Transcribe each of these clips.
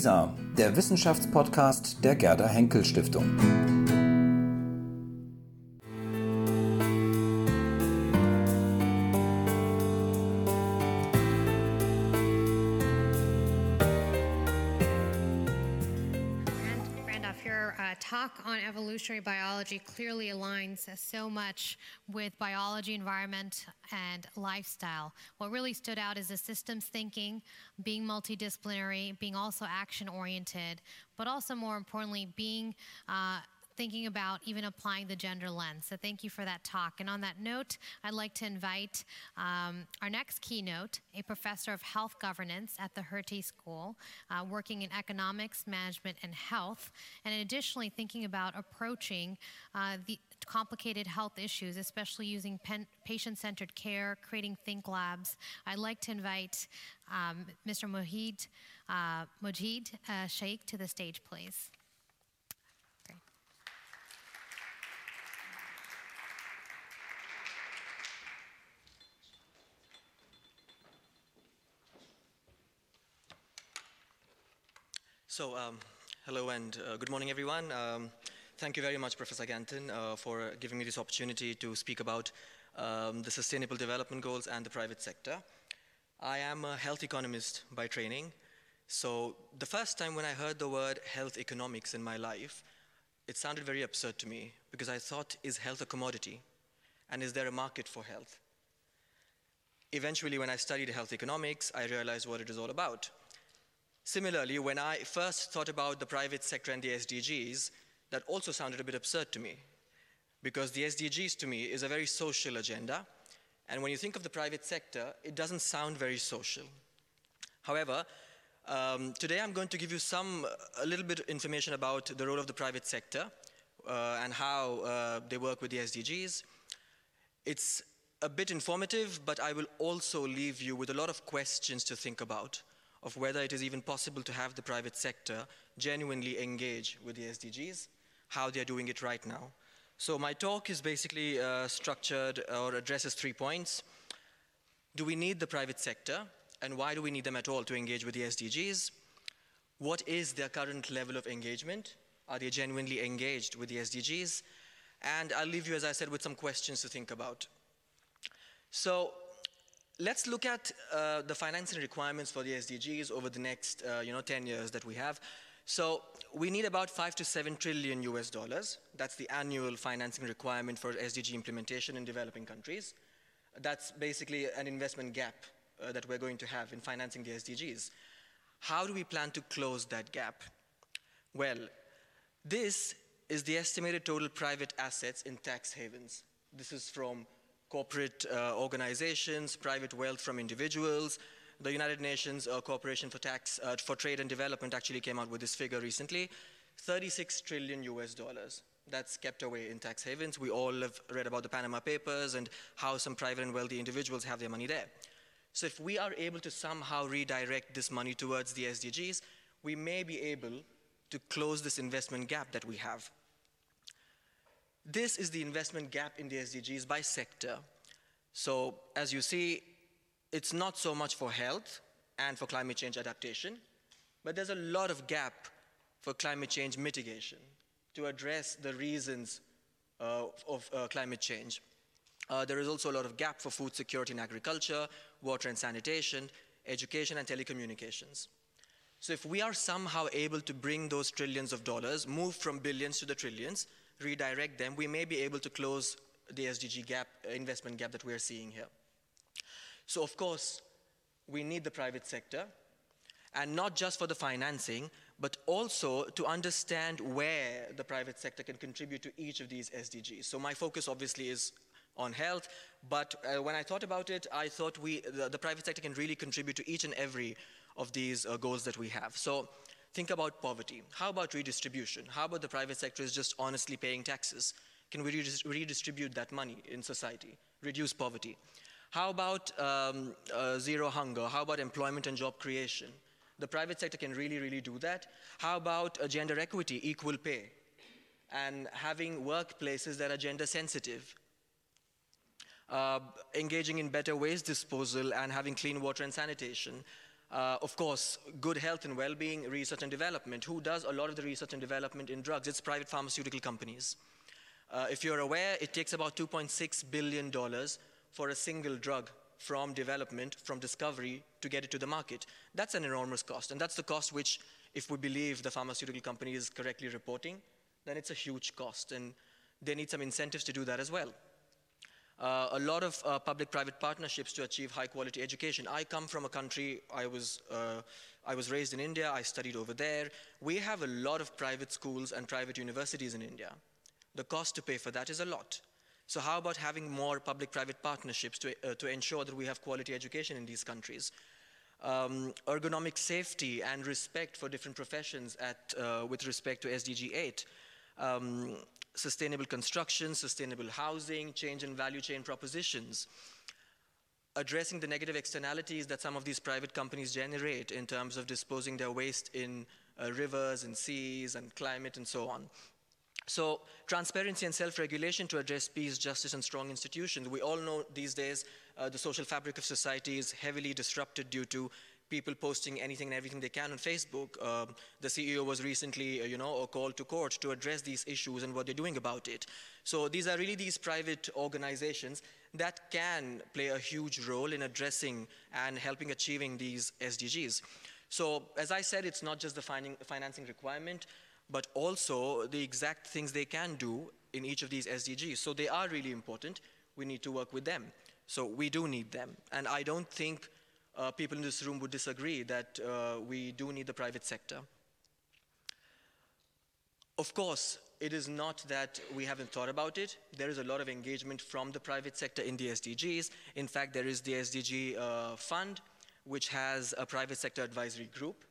WISA, der Wissenschaftspodcast der Gerda Henkel Stiftung. So much with biology, environment, and lifestyle. What really stood out is the systems thinking, being multidisciplinary, being also action oriented, but also more importantly, being uh, thinking about even applying the gender lens. So thank you for that talk. And on that note, I'd like to invite um, our next keynote, a professor of health governance at the Hertie School, uh, working in economics, management, and health, and additionally thinking about approaching uh, the complicated health issues, especially using patient-centered care, creating think labs. I'd like to invite um, Mr. Mohid, uh, Mojid uh, Shaikh to the stage, please. So, um, hello and uh, good morning, everyone. Um, thank you very much, Professor Ganton, uh, for giving me this opportunity to speak about um, the Sustainable Development Goals and the private sector. I am a health economist by training. So, the first time when I heard the word health economics in my life, it sounded very absurd to me because I thought, is health a commodity? And is there a market for health? Eventually, when I studied health economics, I realized what it is all about. Similarly, when I first thought about the private sector and the SDGs, that also sounded a bit absurd to me. Because the SDGs to me is a very social agenda, and when you think of the private sector, it doesn't sound very social. However, um, today I'm going to give you some, a little bit of information about the role of the private sector uh, and how uh, they work with the SDGs. It's a bit informative, but I will also leave you with a lot of questions to think about of whether it is even possible to have the private sector genuinely engage with the SDGs, how they're doing it right now. So my talk is basically uh, structured or addresses three points. Do we need the private sector? And why do we need them at all to engage with the SDGs? What is their current level of engagement? Are they genuinely engaged with the SDGs? And I'll leave you, as I said, with some questions to think about. So let's look at uh, the financing requirements for the SDGs over the next, uh, you know, 10 years that we have. So we need about five to seven trillion US dollars. That's the annual financing requirement for SDG implementation in developing countries. That's basically an investment gap uh, that we're going to have in financing the SDGs. How do we plan to close that gap? Well, this is the estimated total private assets in tax havens. This is from corporate uh, organizations, private wealth from individuals. The United Nations uh, Corporation for Tax uh, for Trade and Development actually came out with this figure recently, 36 trillion US dollars. That's kept away in tax havens. We all have read about the Panama Papers and how some private and wealthy individuals have their money there. So if we are able to somehow redirect this money towards the SDGs, we may be able to close this investment gap that we have. This is the investment gap in the SDGs by sector. So as you see, it's not so much for health and for climate change adaptation, but there's a lot of gap for climate change mitigation to address the reasons uh, of uh, climate change. Uh, there is also a lot of gap for food security in agriculture, water and sanitation, education and telecommunications. So if we are somehow able to bring those trillions of dollars, move from billions to the trillions, redirect them, we may be able to close the SDG gap, uh, investment gap that we're seeing here. So of course, we need the private sector, and not just for the financing, but also to understand where the private sector can contribute to each of these SDGs. So my focus obviously is on health, but uh, when I thought about it, I thought we, the, the, private sector can really contribute to each and every of these uh, goals that we have. So Think about poverty. How about redistribution? How about the private sector is just honestly paying taxes? Can we redistribute that money in society? Reduce poverty. How about um, uh, zero hunger? How about employment and job creation? The private sector can really, really do that. How about uh, gender equity, equal pay? And having workplaces that are gender sensitive. Uh, engaging in better waste disposal and having clean water and sanitation Uh, of course, good health and well-being, research and development. Who does a lot of the research and development in drugs? It's private pharmaceutical companies. Uh, if you're aware, it takes about $2.6 billion for a single drug from development, from discovery, to get it to the market. That's an enormous cost, and that's the cost which, if we believe the pharmaceutical company is correctly reporting, then it's a huge cost, and they need some incentives to do that as well. Uh, a lot of uh, public-private partnerships to achieve high-quality education. I come from a country, I was, uh, I was raised in India, I studied over there. We have a lot of private schools and private universities in India. The cost to pay for that is a lot. So how about having more public-private partnerships to, uh, to ensure that we have quality education in these countries? Um, ergonomic safety and respect for different professions at, uh, with respect to SDG 8. Um, sustainable construction, sustainable housing, change in value chain propositions, addressing the negative externalities that some of these private companies generate in terms of disposing their waste in uh, rivers and seas and climate and so on. So transparency and self-regulation to address peace, justice, and strong institutions. We all know these days uh, the social fabric of society is heavily disrupted due to people posting anything and everything they can on Facebook. Um, the CEO was recently, uh, you know, called to court to address these issues and what they're doing about it. So these are really these private organizations that can play a huge role in addressing and helping achieving these SDGs. So as I said, it's not just the financing requirement, but also the exact things they can do in each of these SDGs. So they are really important. We need to work with them. So we do need them. And I don't think uh, people in this room would disagree that uh, we do need the private sector. Of course, it is not that we haven't thought about it. There is a lot of engagement from the private sector in the SDGs. In fact, there is the SDG uh, fund, which has a private sector advisory group.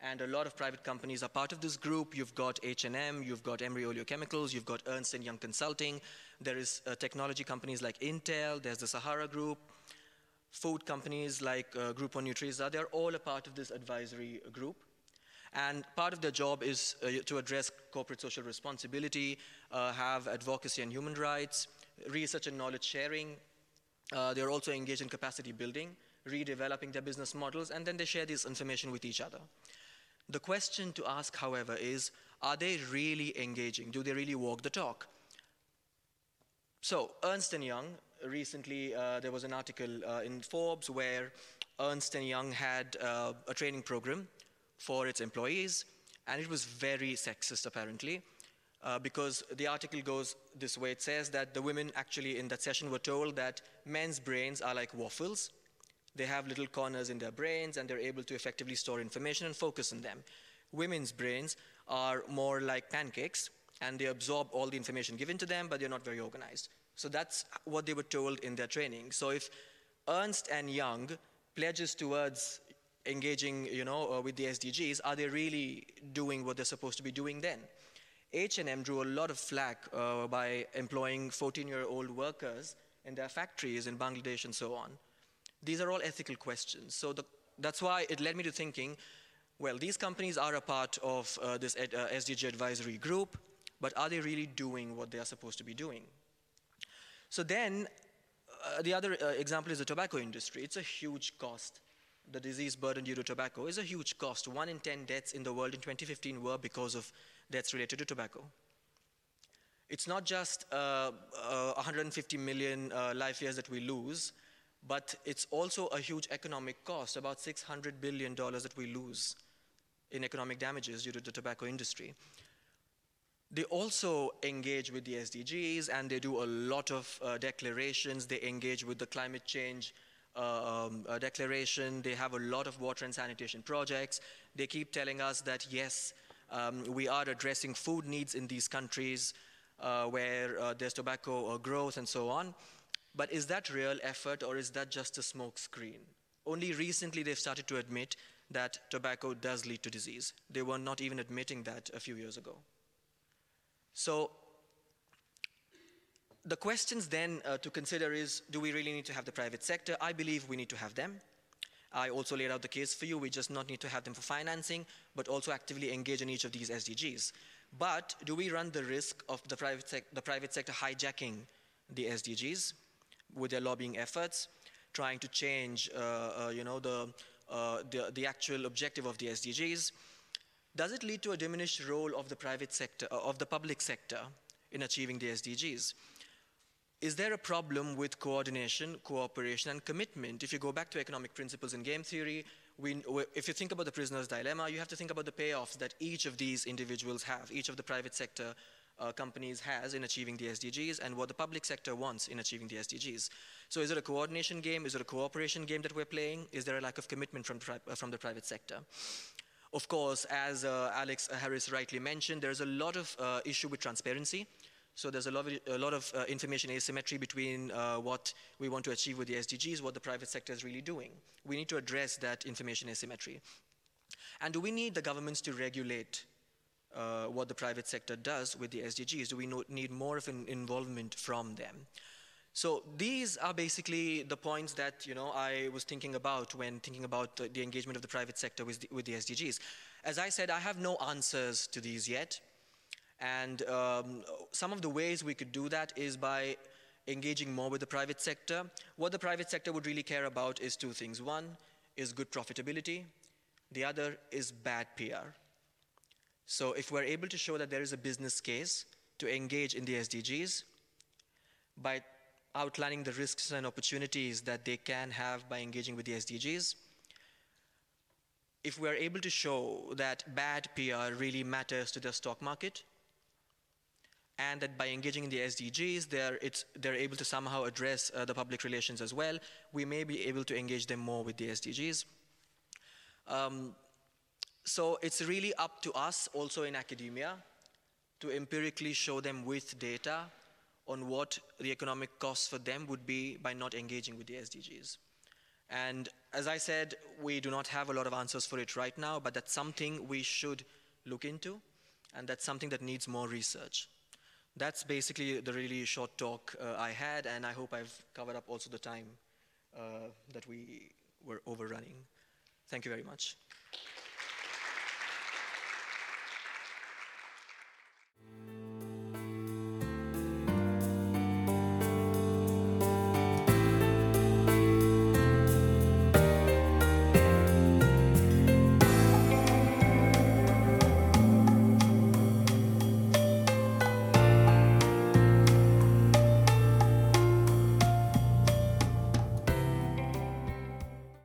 And a lot of private companies are part of this group. You've got H&M, you've got Emery Oleochemicals, you've got Ernst & Young Consulting. There is uh, technology companies like Intel, there's the Sahara Group, food companies like uh, Grupo Nutrisa, they're all a part of this advisory group. And part of their job is uh, to address corporate social responsibility, uh, have advocacy and human rights, research and knowledge sharing. Uh, they're also engaged in capacity building, redeveloping their business models, and then they share this information with each other. The question to ask, however, is, are they really engaging? Do they really walk the talk? So Ernst & Young recently uh, there was an article uh, in Forbes where Ernst & Young had uh, a training program for its employees, and it was very sexist apparently. Uh, because the article goes this way. It says that the women actually in that session were told that men's brains are like waffles. They have little corners in their brains and they're able to effectively store information and focus on them. Women's brains are more like pancakes and they absorb all the information given to them, but they're not very organized. So that's what they were told in their training. So if Ernst and Young pledges towards engaging, you know, uh, with the SDGs, are they really doing what they're supposed to be doing then? H&M drew a lot of flack uh, by employing 14-year-old workers in their factories in Bangladesh and so on. These are all ethical questions. So the, that's why it led me to thinking, well, these companies are a part of uh, this ed, uh, SDG advisory group, but are they really doing what they are supposed to be doing? So then, uh, the other uh, example is the tobacco industry. It's a huge cost. The disease burden due to tobacco is a huge cost. One in 10 deaths in the world in 2015 were because of deaths related to tobacco. It's not just uh, uh 150 million uh, life years that we lose, but it's also a huge economic cost, about $600 billion that we lose in economic damages due to the tobacco industry. They also engage with the SDGs and they do a lot of uh, declarations. They engage with the climate change uh, um, uh, declaration. They have a lot of water and sanitation projects. They keep telling us that, yes, um, we are addressing food needs in these countries uh, where uh, there's tobacco growth and so on. But is that real effort or is that just a smokescreen? Only recently they've started to admit that tobacco does lead to disease. They were not even admitting that a few years ago. So the questions then uh, to consider is, do we really need to have the private sector? I believe we need to have them. I also laid out the case for you. We just not need to have them for financing, but also actively engage in each of these SDGs. But do we run the risk of the private, the private sector hijacking the SDGs with their lobbying efforts, trying to change, uh, uh, you know, the uh, the, the actual objective of the SDGs, does it lead to a diminished role of the private sector, uh, of the public sector in achieving the SDGs? Is there a problem with coordination, cooperation, and commitment? If you go back to economic principles in game theory, we, if you think about the prisoner's dilemma, you have to think about the payoffs that each of these individuals have, each of the private sector uh, companies has in achieving the SDGs and what the public sector wants in achieving the SDGs. So is it a coordination game? Is it a cooperation game that we're playing? Is there a lack of commitment from, uh, from the private sector? Of course, as uh, Alex Harris rightly mentioned, there's a lot of uh, issue with transparency. So there's a lot of, a lot of uh, information asymmetry between uh, what we want to achieve with the SDGs, what the private sector is really doing. We need to address that information asymmetry. And do we need the governments to regulate uh, what the private sector does with the SDGs? Do we need more of an involvement from them? So these are basically the points that you know I was thinking about when thinking about the engagement of the private sector with the, with the SDGs. As I said, I have no answers to these yet. And um, some of the ways we could do that is by engaging more with the private sector. What the private sector would really care about is two things. One is good profitability. The other is bad PR. So if we're able to show that there is a business case to engage in the SDGs by outlining the risks and opportunities that they can have by engaging with the SDGs, if we're able to show that bad PR really matters to the stock market, and that by engaging in the SDGs, they're, they're able to somehow address uh, the public relations as well. We may be able to engage them more with the SDGs. Um, so it's really up to us also in academia to empirically show them with data on what the economic costs for them would be by not engaging with the SDGs. And as I said, we do not have a lot of answers for it right now, but that's something we should look into, and that's something that needs more research that's basically the really short talk uh, I had, and I hope I've covered up also the time uh, that we were overrunning. Thank you very much.